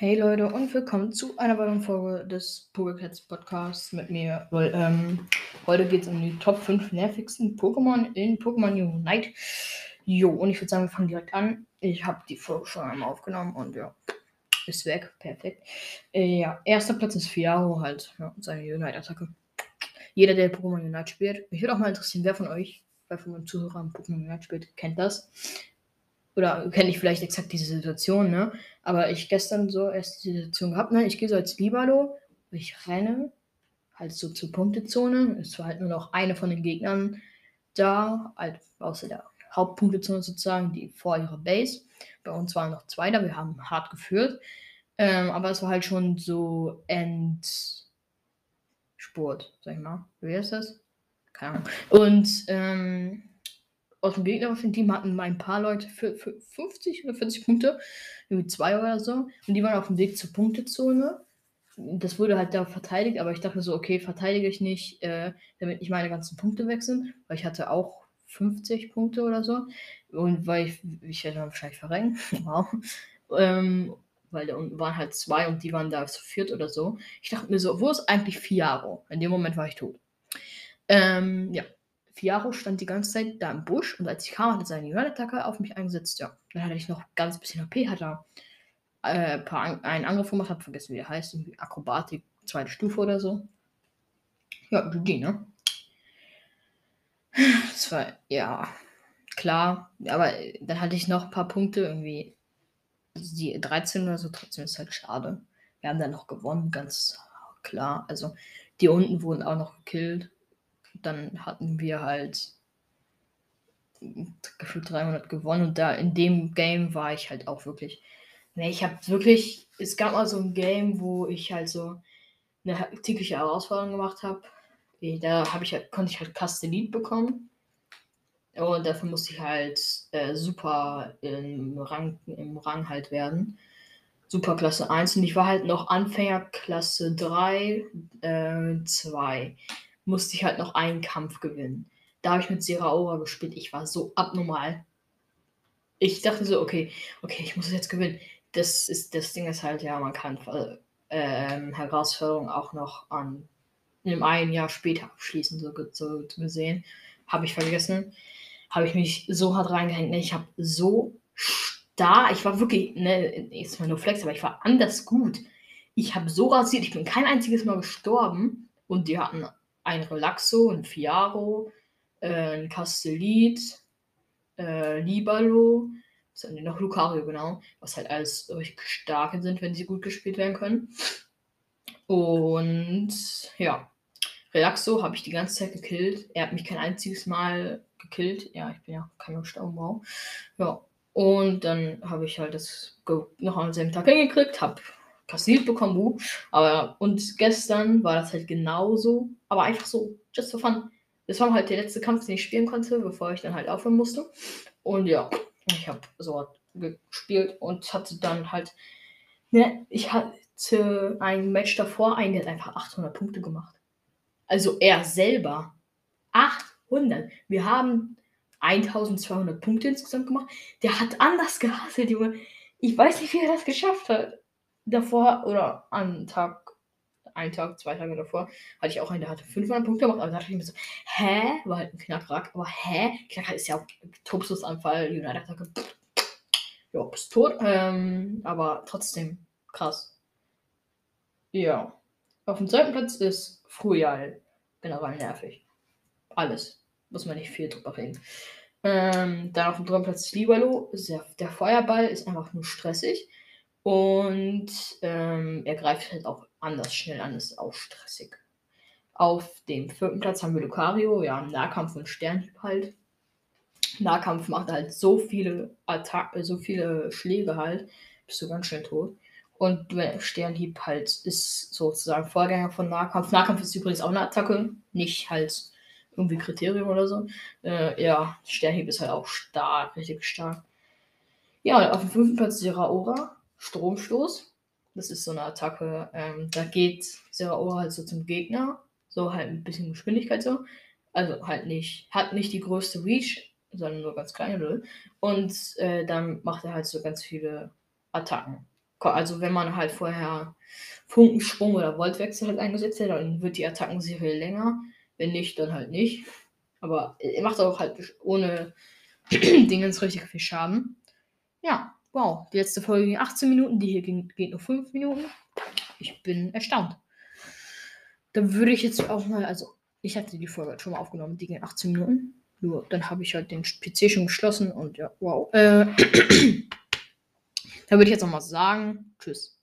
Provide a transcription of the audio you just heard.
Hey Leute und willkommen zu einer weiteren Folge des Pokécats Podcasts mit mir. Weil, ähm, heute geht es um die Top 5 nervigsten Pokémon in Pokémon Unite. Jo, und ich würde sagen, wir fangen direkt an. Ich habe die Folge schon einmal aufgenommen und ja, ist weg. Perfekt. Äh, ja, erster Platz ist Fiaro halt. Ja, seine Unite-Attacke. Jeder, der Pokémon Unite spielt. Mich würde auch mal interessieren, wer von euch, wer von meinen Zuhörern Pokémon Unite spielt, kennt das oder kenne ich vielleicht exakt diese Situation, ne? Aber ich gestern so erst die Situation gehabt, ne? Ich gehe so als Libalo, ich renne halt so zur Punktezone. Es war halt nur noch eine von den Gegnern da, halt außer der Hauptpunktezone sozusagen, die vor ihrer Base. Bei uns waren noch zwei da, wir haben hart geführt. Ähm, aber es war halt schon so Endspurt, sag ich mal. Wie heißt das? Keine Ahnung. Und ähm, aus dem gegnerischen Team hatten ein paar Leute für, für 50 oder 40 Punkte, irgendwie zwei oder so. Und die waren auf dem Weg zur Punktezone. Das wurde halt da verteidigt, aber ich dachte so, okay, verteidige ich nicht, äh, damit nicht meine ganzen Punkte sind, weil ich hatte auch 50 Punkte oder so. Und weil ich, ich hätte wahrscheinlich verrenkt. wow. Ähm, weil da unten waren halt zwei und die waren da zu viert oder so. Ich dachte mir so, wo ist eigentlich Fiaro? In dem Moment war ich tot. Ähm, ja, Fiaro stand die ganze Zeit da im Busch und als ich kam, hat er seine Jörn-Attacke auf mich eingesetzt. Ja, dann hatte ich noch ganz bisschen HP, hat er äh, einen Angriff gemacht, hab vergessen, wie der heißt, irgendwie Akrobatik, zweite Stufe oder so. Ja, GG, ne? Das war, ja, klar, aber dann hatte ich noch ein paar Punkte, irgendwie die 13 oder so, trotzdem ist halt schade. Wir haben dann noch gewonnen, ganz klar. Also, die unten wurden auch noch gekillt dann hatten wir halt gefühlt 300 gewonnen und da in dem Game war ich halt auch wirklich. Ne, ich habe wirklich, es gab mal so ein Game, wo ich halt so eine tägliche Herausforderung gemacht habe. Da habe ich halt, konnte ich halt Castellit bekommen. Und dafür musste ich halt äh, super im Rang, im Rang halt werden. Super Klasse 1 und ich war halt noch Anfänger Klasse 3, äh, 2 musste ich halt noch einen Kampf gewinnen. Da habe ich mit Seraora gespielt. Ich war so abnormal. Ich dachte so, okay, okay, ich muss es jetzt gewinnen. Das ist das Ding ist halt, ja, man kann äh, Herausforderungen auch noch an einem ein Jahr später abschließen, so, so gesehen. Habe ich vergessen. Habe ich mich so hart reingehängt. Ne? Ich habe so stark, ich war wirklich, ne, jetzt mal nur Flex, aber ich war anders gut. Ich habe so rasiert, ich bin kein einziges Mal gestorben und die hatten ein Relaxo, ein Fiaro, äh, ein Castellit, äh, Libalo, noch? Lucario, genau. Was halt alles richtig starke sind, wenn sie gut gespielt werden können. Und ja, Relaxo habe ich die ganze Zeit gekillt. Er hat mich kein einziges Mal gekillt. Ja, ich bin ja kein Staubbau. Ja, und dann habe ich halt das noch am selben Tag hingekriegt, habe passiert bekommen, Buh. Aber und gestern war das halt genauso, aber einfach so, just for fun. Das war halt der letzte Kampf, den ich spielen konnte, bevor ich dann halt aufhören musste. Und ja, ich habe so gespielt und hatte dann halt, ne, ich hatte ein Match davor, einen, der hat einfach 800 Punkte gemacht. Also er selber. 800. Wir haben 1200 Punkte insgesamt gemacht. Der hat anders gehasselt, Junge. Ich weiß nicht, wie er das geschafft hat davor oder am Tag, einen Tag, zwei Tage davor, hatte ich auch einen, der hatte 500 Punkte gemacht, aber da dachte ich mir so, hä? War halt ein Knackrack, aber hä? Knackrack ist ja auch Tobsusanfall, United-Attacke. Ja, bist tot. Ähm, aber trotzdem krass. Ja. Auf dem zweiten Platz ist Frühjahr generell nervig. Alles. Muss man nicht viel drüber reden. Ähm, dann auf dem dritten Platz ist Libalo. Der Feuerball ist einfach nur stressig. Und ähm, er greift halt auch anders schnell an, ist auch stressig. Auf dem vierten Platz haben wir Lucario, ja, Nahkampf und Sternhieb halt. Nahkampf macht halt so viele Attacken, so viele Schläge halt, bist du ganz schnell tot. Und Sternhieb halt ist sozusagen Vorgänger von Nahkampf. Nahkampf ist übrigens auch eine Attacke, nicht halt irgendwie Kriterium oder so. Äh, ja, Sternhieb ist halt auch stark, richtig stark. Ja, auf dem fünften Platz Seraora. Stromstoß. Das ist so eine Attacke. Ähm, da geht Seraora halt so zum Gegner. So halt ein bisschen Geschwindigkeit so. Also halt nicht, hat nicht die größte Reach, sondern nur ganz kleine. Und äh, dann macht er halt so ganz viele Attacken. also wenn man halt vorher Funkensprung oder Voltwechsel halt eingesetzt hat, dann wird die Attackenserie länger. Wenn nicht, dann halt nicht. Aber er macht auch halt ohne Dingens richtig viel Schaden. Ja, wow. Die letzte Folge ging 18 Minuten, die hier ging, geht nur 5 Minuten. Ich bin erstaunt. Dann würde ich jetzt auch mal, also ich hatte die Folge schon mal aufgenommen, die ging 18 Minuten. Nur dann habe ich halt den PC schon geschlossen und ja, wow. Äh, da würde ich jetzt noch mal sagen, tschüss.